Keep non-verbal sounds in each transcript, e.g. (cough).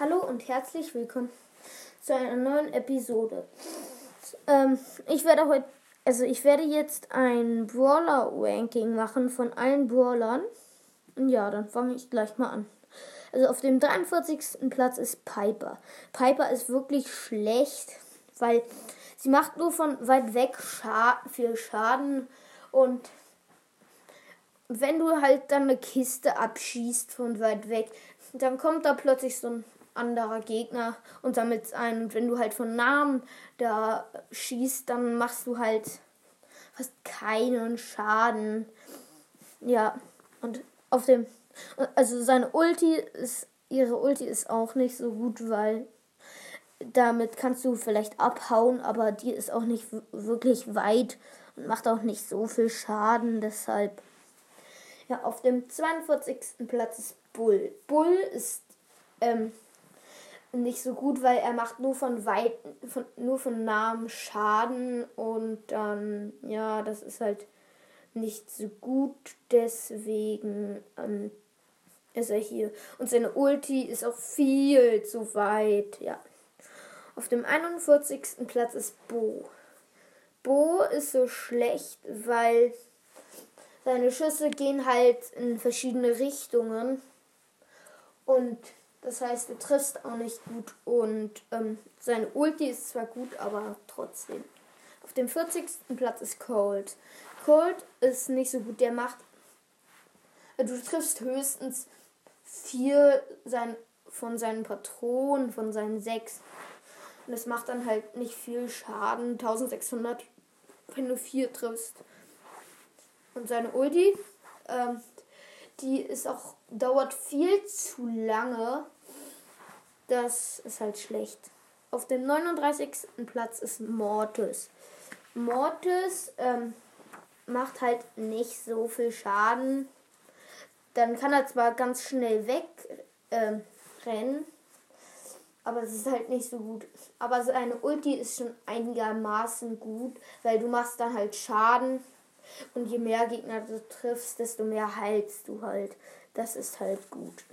Hallo und herzlich willkommen zu einer neuen Episode. Ähm, ich werde heute, also ich werde jetzt ein Brawler-Ranking machen von allen Brawlern. Ja, dann fange ich gleich mal an. Also auf dem 43. Platz ist Piper. Piper ist wirklich schlecht, weil sie macht nur von weit weg Scha viel Schaden und wenn du halt dann eine Kiste abschießt von weit weg, dann kommt da plötzlich so ein anderer Gegner und sammelt ein. Und wenn du halt von Namen da schießt, dann machst du halt fast keinen Schaden. Ja, und auf dem. Also seine Ulti ist. Ihre Ulti ist auch nicht so gut, weil damit kannst du vielleicht abhauen, aber die ist auch nicht wirklich weit und macht auch nicht so viel Schaden. Deshalb. Ja, auf dem 42. Platz ist Bull. Bull ist ähm, nicht so gut, weil er macht nur von weit, von, nur von nahem Schaden und dann, ja, das ist halt nicht so gut. Deswegen ähm, ist er hier. Und seine Ulti ist auch viel zu weit, ja. Auf dem 41. Platz ist Bo. Bo ist so schlecht, weil seine Schüsse gehen halt in verschiedene Richtungen. Und das heißt, du triffst auch nicht gut und ähm, seine Ulti ist zwar gut, aber trotzdem. Auf dem 40. Platz ist Cold. Cold ist nicht so gut, der macht. Du triffst höchstens vier sein, von seinen Patronen, von seinen sechs. Und das macht dann halt nicht viel Schaden. 1600, wenn du vier triffst. Und seine Ulti, ähm, die ist auch, dauert viel zu lange. Das ist halt schlecht. Auf dem 39. Platz ist Mortis. Mortis ähm, macht halt nicht so viel Schaden. Dann kann er zwar ganz schnell wegrennen, ähm, aber es ist halt nicht so gut. Aber seine Ulti ist schon einigermaßen gut, weil du machst dann halt Schaden und je mehr Gegner du triffst, desto mehr heilst du halt. Das ist halt gut.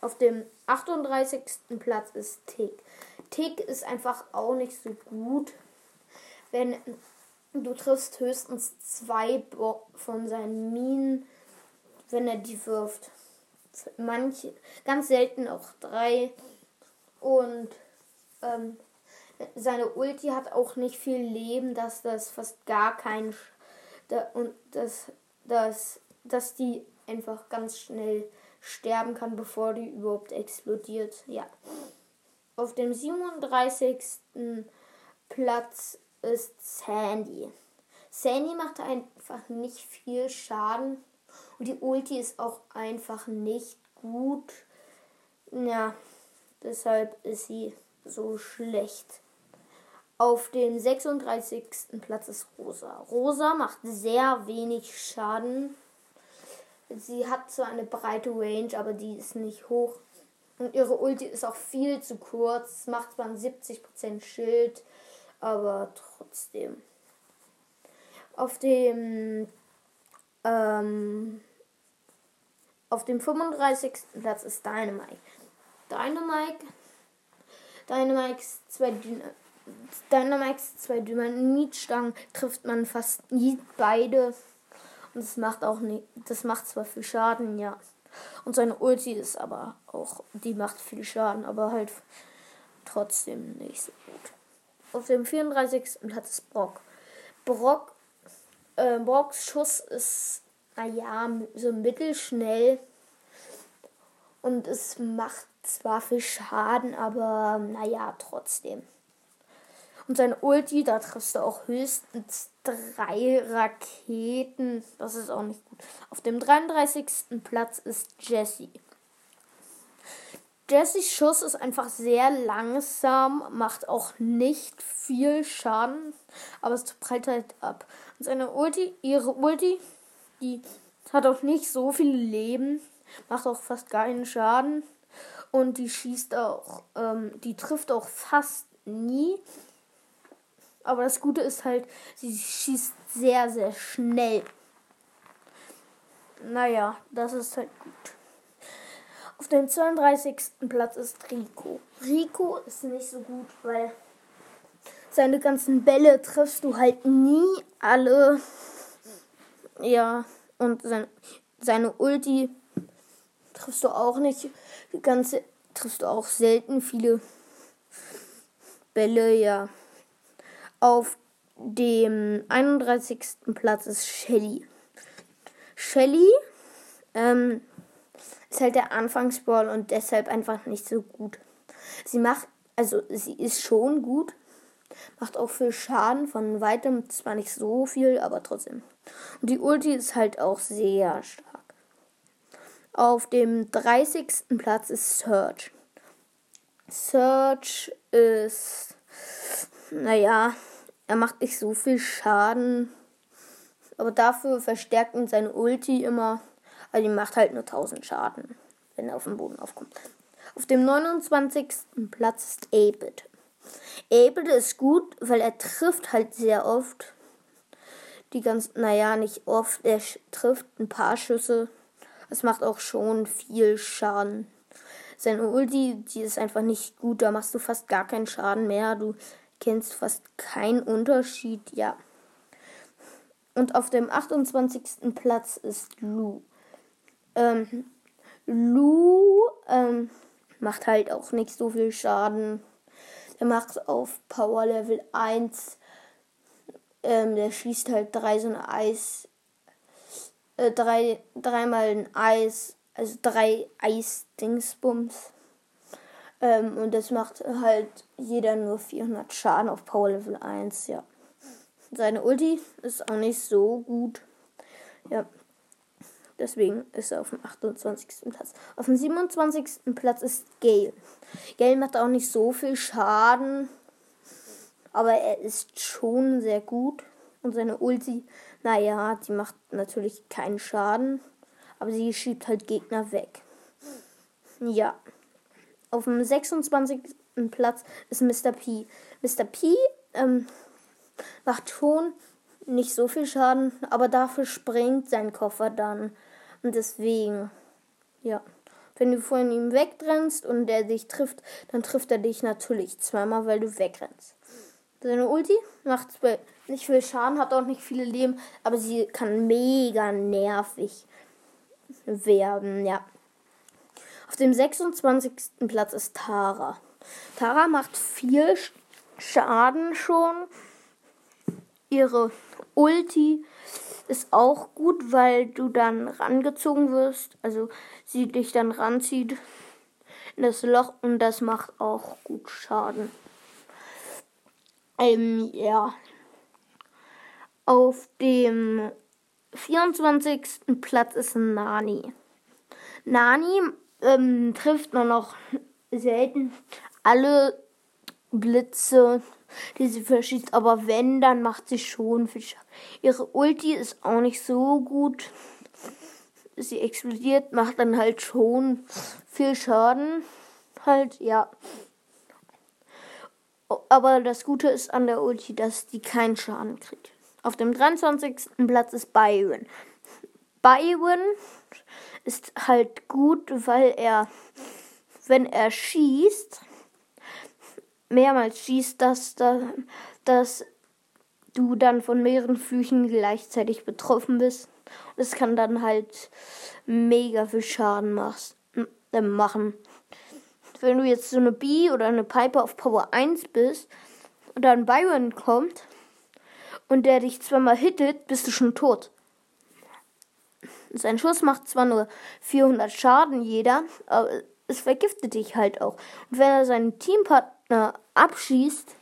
Auf dem 38. Platz ist Tick. Tick ist einfach auch nicht so gut, wenn du triffst höchstens zwei von seinen Minen, wenn er die wirft. Manche, ganz selten auch drei. Und ähm, seine Ulti hat auch nicht viel Leben, dass das fast gar kein da, und dass, dass, dass die einfach ganz schnell sterben kann, bevor die überhaupt explodiert. Ja. Auf dem 37. Platz ist Sandy. Sandy macht einfach nicht viel Schaden und die Ulti ist auch einfach nicht gut. Ja, deshalb ist sie so schlecht. Auf dem 36. Platz ist Rosa. Rosa macht sehr wenig Schaden. Sie hat zwar eine breite Range, aber die ist nicht hoch. Und ihre Ulti ist auch viel zu kurz. Macht zwar 70% Schild, aber trotzdem. Auf dem ähm, auf dem 35. Platz ist Dynamite. Dynamite Dynamites zwei Dynamax zwei Dynamitstangen trifft man fast nie beide. Und das macht auch nicht, das macht zwar viel Schaden, ja. Und seine Ulti ist aber auch, die macht viel Schaden, aber halt trotzdem nicht so gut. Auf dem 34. Platz ist Brock. Brock, äh, Brocks Schuss ist, naja, so mittelschnell. Und es macht zwar viel Schaden, aber naja, trotzdem. Und sein Ulti, da triffst du auch höchstens drei Raketen. Das ist auch nicht gut. Auf dem 33. Platz ist Jesse. Jessys Schuss ist einfach sehr langsam, macht auch nicht viel Schaden, aber es prallt halt ab. Und seine Ulti, ihre Ulti, die hat auch nicht so viel Leben, macht auch fast keinen Schaden und die schießt auch, ähm, die trifft auch fast nie. Aber das Gute ist halt, sie schießt sehr, sehr schnell. Naja, das ist halt gut. Auf dem 32. Platz ist Rico. Rico ist nicht so gut, weil seine ganzen Bälle triffst du halt nie alle. Ja, und sein, seine Ulti triffst du auch nicht. Die ganze triffst du auch selten viele Bälle, ja. Auf dem 31. Platz ist Shelly. Shelly ähm, ist halt der Anfangsball und deshalb einfach nicht so gut. Sie macht, also sie ist schon gut, macht auch viel Schaden, von weitem zwar nicht so viel, aber trotzdem. Und die Ulti ist halt auch sehr stark. Auf dem 30. Platz ist Search. Search ist, naja, er macht nicht so viel Schaden, aber dafür verstärkt ihn seine Ulti immer. Also die macht halt nur 1000 Schaden, wenn er auf den Boden aufkommt. Auf dem 29. Platz ist Abed. Abed ist gut, weil er trifft halt sehr oft. Die ganz, naja, nicht oft. Er trifft ein paar Schüsse. Es macht auch schon viel Schaden. Seine Ulti, die ist einfach nicht gut. Da machst du fast gar keinen Schaden mehr. Du kennst fast keinen Unterschied. Ja. Und auf dem 28. Platz ist Lu. Ähm, Lu ähm, macht halt auch nicht so viel Schaden. Er macht auf Power Level 1. Ähm, der schießt halt drei so eine Eis. Äh, drei, dreimal ein Eis. Also drei Eis-Dingsbums. Ähm, und das macht halt jeder nur 400 Schaden auf Power Level 1, ja. Seine Ulti ist auch nicht so gut. Ja. Deswegen ist er auf dem 28. Platz. Auf dem 27. Platz ist Gale. Gale macht auch nicht so viel Schaden. Aber er ist schon sehr gut. Und seine Ulti, naja, die macht natürlich keinen Schaden. Aber sie schiebt halt Gegner weg. Ja. Auf dem 26. Platz ist Mr. P. Mr. P ähm, macht schon nicht so viel Schaden, aber dafür springt sein Koffer dann. Und deswegen, ja. Wenn du von ihm wegtrennst und der dich trifft, dann trifft er dich natürlich zweimal, weil du wegrennst. Seine Ulti macht nicht viel Schaden, hat auch nicht viele Leben, aber sie kann mega nervig werden, ja. Auf dem 26. Platz ist Tara. Tara macht viel Schaden schon. Ihre Ulti ist auch gut, weil du dann rangezogen wirst. Also sie dich dann ranzieht in das Loch und das macht auch gut Schaden. Ähm, ja. Auf dem 24. Platz ist Nani. Nani ähm, trifft nur noch selten alle Blitze die sie verschießt. Aber wenn, dann macht sie schon viel Schaden. Ihre Ulti ist auch nicht so gut. Sie explodiert, macht dann halt schon viel Schaden. Halt, ja. Aber das Gute ist an der Ulti, dass die keinen Schaden kriegt. Auf dem 23. Platz ist Byron. Byron ist halt gut, weil er, wenn er schießt, mehrmals schießt, dass, dass du dann von mehreren Flüchen gleichzeitig betroffen bist. Und es kann dann halt mega viel Schaden äh, machen. Wenn du jetzt so eine Bee oder eine Piper auf Power 1 bist und dann Byron kommt und der dich zweimal hittet, bist du schon tot. Sein Schuss macht zwar nur 400 Schaden jeder, aber es vergiftet dich halt auch. Und wenn er seinen Teampartner abschießt,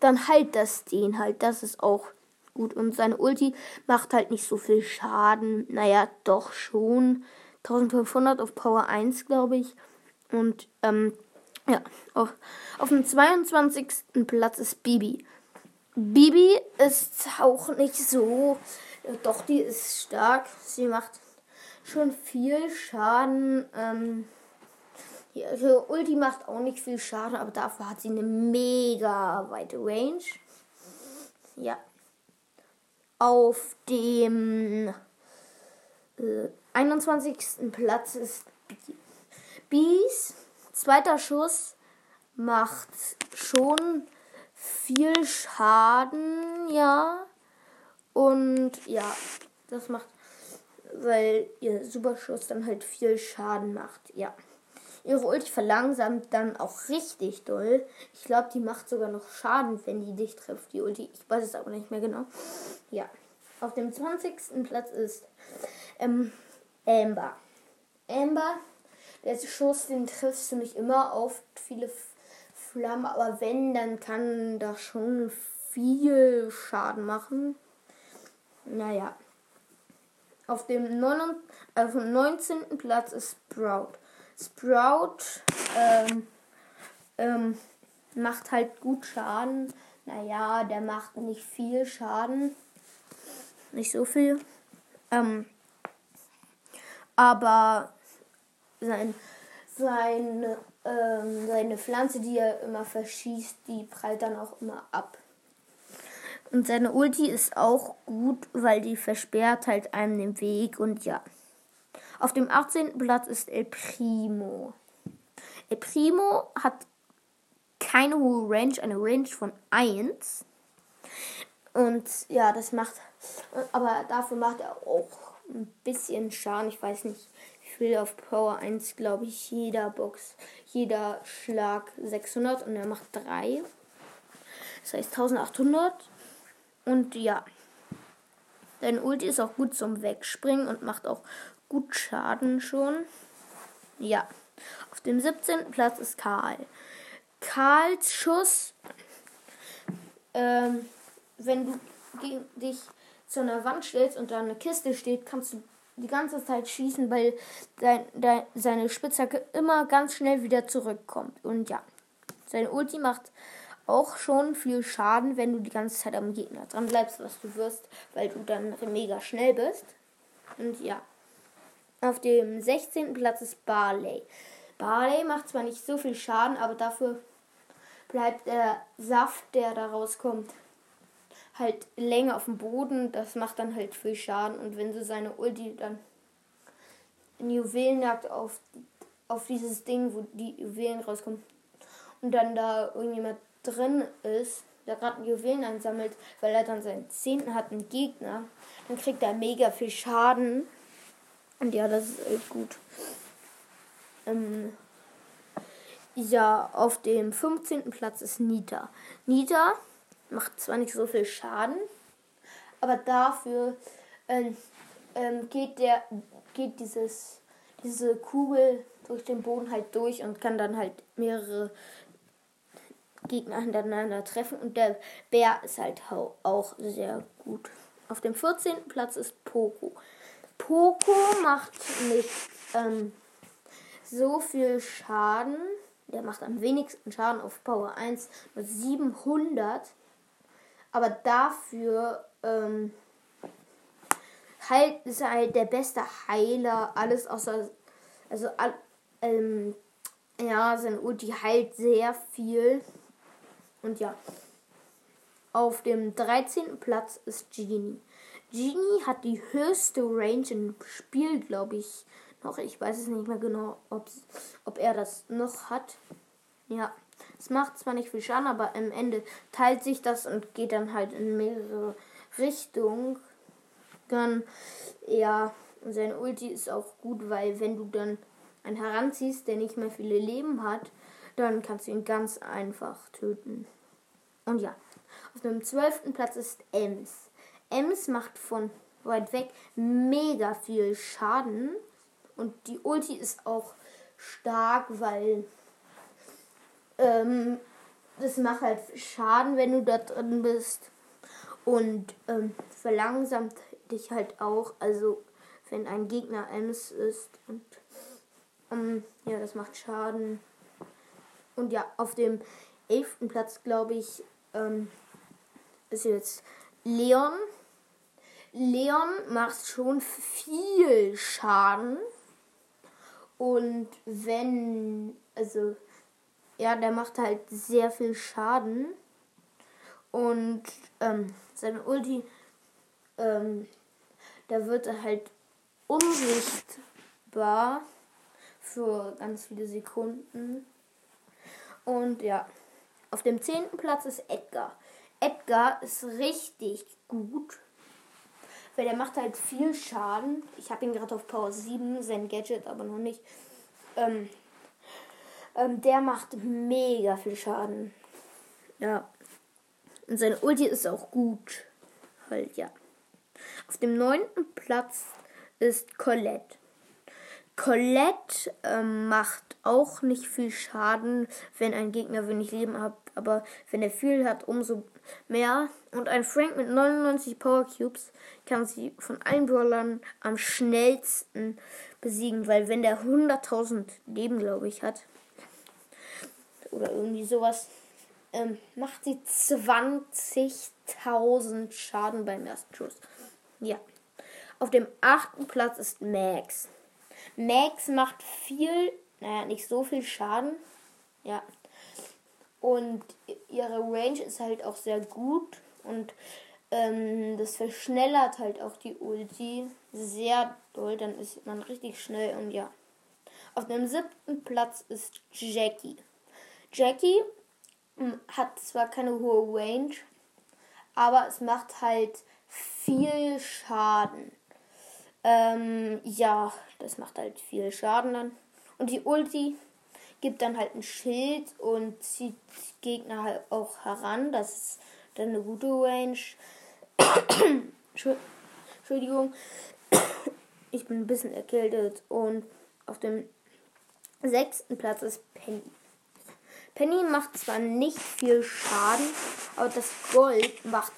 dann heilt das den halt. Das ist auch gut. Und seine Ulti macht halt nicht so viel Schaden. Naja, doch schon. 1500 auf Power 1, glaube ich. Und, ähm, ja, auf, auf dem 22. Platz ist Bibi. Bibi ist auch nicht so. Doch, die ist stark. Sie macht schon viel Schaden. Ähm, Ihre Ulti macht auch nicht viel Schaden, aber dafür hat sie eine mega weite Range. Ja. Auf dem äh, 21. Platz ist Bees, zweiter Schuss, macht schon viel Schaden, ja. Und ja, das macht, weil ihr Superschuss dann halt viel Schaden macht, ja. Ihre Ulti verlangsamt dann auch richtig doll. Ich glaube, die macht sogar noch Schaden, wenn die dich trifft, die Ulti. Ich weiß es aber nicht mehr genau. Ja. Auf dem 20. Platz ist ähm, Amber. Amber, der Schuss, den triffst du nicht immer auf viele Flammen, aber wenn, dann kann das schon viel Schaden machen. Naja. Auf dem, 9, auf dem 19. Platz ist Sprout. Sprout ähm, ähm, macht halt gut Schaden. Naja, der macht nicht viel Schaden. Nicht so viel. Ähm, aber sein, seine, ähm, seine Pflanze, die er immer verschießt, die prallt dann auch immer ab. Und seine Ulti ist auch gut, weil die versperrt halt einem den Weg und ja. Auf dem 18. Platz ist El Primo. El Primo hat keine hohe Range, eine Range von 1. Und ja, das macht, aber dafür macht er auch ein bisschen Schaden. Ich weiß nicht, wie viel auf Power 1, glaube ich, jeder Box, jeder Schlag 600 und er macht 3. Das heißt 1800. Und ja, dein Ulti ist auch gut zum Wegspringen und macht auch gut Schaden schon. Ja, auf dem 17. Platz ist Karl. Karls Schuss, ähm, wenn du dich zu einer Wand stellst und da eine Kiste steht, kannst du die ganze Zeit schießen, weil dein, dein, seine Spitzhacke immer ganz schnell wieder zurückkommt. Und ja, seine Ulti macht auch schon viel Schaden, wenn du die ganze Zeit am Gegner dran bleibst, was du wirst, weil du dann mega schnell bist. Und ja. Auf dem 16. Platz ist Barley. Barley macht zwar nicht so viel Schaden, aber dafür bleibt der Saft, der da rauskommt, halt länger auf dem Boden. Das macht dann halt viel Schaden. Und wenn du seine Ulti dann in Juwelenjagd auf, auf dieses Ding, wo die Juwelen rauskommen, und dann da irgendjemand drin ist, der gerade Juwelen ansammelt, weil er dann seinen Zehnten hat, einen Gegner, dann kriegt er mega viel Schaden. Und ja, das ist echt gut. Ähm, ja, auf dem 15. Platz ist Nita. Nita macht zwar nicht so viel Schaden, aber dafür ähm, ähm, geht der geht dieses diese Kugel durch den Boden halt durch und kann dann halt mehrere Gegner hintereinander treffen und der Bär ist halt auch sehr gut. Auf dem 14. Platz ist Poco. Poco macht nicht ähm, so viel Schaden. Der macht am wenigsten Schaden auf Power 1 mit 700. Aber dafür ähm, halt, ist er halt der beste Heiler. Alles außer. Also, ähm, ja, sein Ulti heilt sehr viel. Und ja. Auf dem 13. Platz ist Genie. Genie hat die höchste Range im Spiel, glaube ich, noch. Ich weiß es nicht mehr genau, ob er das noch hat. Ja. Es macht zwar nicht viel Schaden, aber am Ende teilt sich das und geht dann halt in mehrere Richtungen. Dann, ja, sein Ulti ist auch gut, weil wenn du dann einen heranziehst, der nicht mehr viele Leben hat, dann kannst du ihn ganz einfach töten. Und ja, auf dem zwölften Platz ist Ems. Ems macht von weit weg mega viel Schaden. Und die Ulti ist auch stark, weil ähm, das macht halt Schaden, wenn du da drin bist. Und ähm, verlangsamt dich halt auch. Also wenn ein Gegner Ems ist. Und ähm, ja, das macht Schaden. Und ja, auf dem elften Platz, glaube ich, ähm, ist jetzt Leon. Leon macht schon viel Schaden. Und wenn, also, ja, der macht halt sehr viel Schaden. Und ähm, seine Ulti, ähm, da wird er halt unsichtbar für ganz viele Sekunden. Und ja, auf dem zehnten Platz ist Edgar. Edgar ist richtig gut. Weil der macht halt viel Schaden. Ich habe ihn gerade auf Power 7, sein Gadget aber noch nicht. Ähm, ähm, der macht mega viel Schaden. Ja. Und seine Ulti ist auch gut. Halt, ja. Auf dem neunten Platz ist Colette. Colette ähm, macht auch nicht viel Schaden, wenn ein Gegner wenig Leben hat, aber wenn er viel hat, umso mehr. Und ein Frank mit 99 Power Cubes kann sie von allen Brawlern am schnellsten besiegen, weil wenn der 100.000 Leben, glaube ich, hat, oder irgendwie sowas, ähm, macht sie 20.000 Schaden beim ersten Schuss. Ja. Auf dem achten Platz ist Max. Max macht viel, naja, nicht so viel Schaden. Ja. Und ihre Range ist halt auch sehr gut. Und ähm, das verschnellert halt auch die Ulti sehr doll. Dann ist man richtig schnell und ja. Auf dem siebten Platz ist Jackie. Jackie hm, hat zwar keine hohe Range, aber es macht halt viel Schaden. Ähm, ja, das macht halt viel Schaden dann. Und die Ulti gibt dann halt ein Schild und zieht Gegner halt auch heran. Das ist dann eine gute Range. (coughs) Entschuldigung. (coughs) Ich bin ein bisschen erkältet. Und auf dem sechsten Platz ist Penny. Penny macht zwar nicht viel Schaden, aber das Gold macht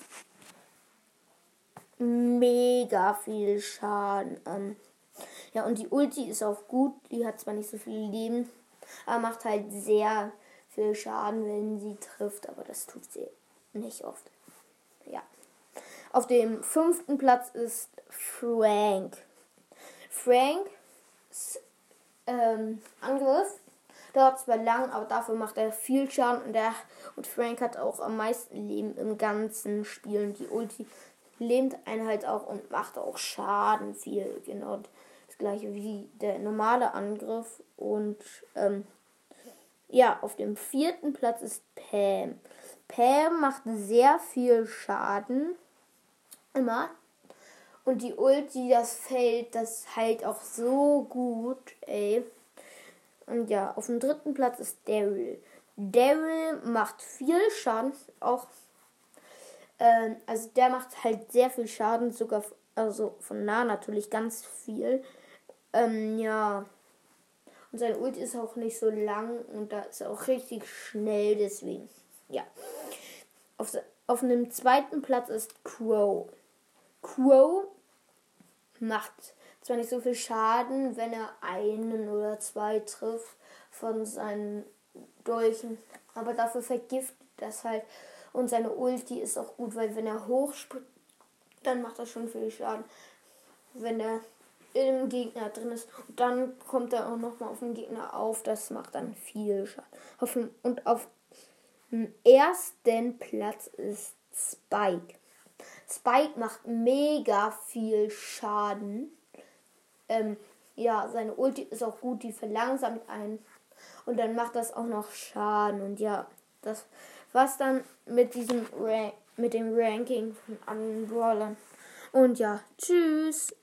mega viel Schaden. Ähm, ja, und die Ulti ist auch gut. Die hat zwar nicht so viel Leben, aber macht halt sehr viel Schaden, wenn sie trifft. Aber das tut sie nicht oft. Ja. Auf dem fünften Platz ist Frank. Franks ähm, Angriff dauert zwar lang, aber dafür macht er viel Schaden und, der, und Frank hat auch am meisten Leben im ganzen Spiel. Und die Ulti lähmt einen halt auch und macht auch Schaden viel. Genau das gleiche wie der normale Angriff. Und ähm, ja, auf dem vierten Platz ist Pam. Pam macht sehr viel Schaden. Immer. Und die Ulti, das Feld, das heilt auch so gut, ey. Und ja, auf dem dritten Platz ist Daryl. Daryl macht viel Schaden, auch ähm, also der macht halt sehr viel Schaden, sogar also von nah natürlich ganz viel. Ähm, ja. Und sein Ult ist auch nicht so lang und da ist er auch richtig schnell, deswegen. Ja. Auf, auf einem zweiten Platz ist Crow. Crow macht zwar nicht so viel Schaden, wenn er einen oder zwei trifft von seinen Dolchen, aber dafür vergiftet das halt und seine Ulti ist auch gut, weil wenn er hochspringt, dann macht er schon viel Schaden. Wenn er im Gegner drin ist. Dann kommt er auch nochmal auf den Gegner auf. Das macht dann viel Schaden. Und auf dem ersten Platz ist Spike. Spike macht mega viel Schaden. Ähm, ja, seine Ulti ist auch gut, die verlangsamt einen. Und dann macht das auch noch Schaden. Und ja, das was dann mit diesem Ra mit dem Ranking von anderen Brawlern. Und ja, tschüss.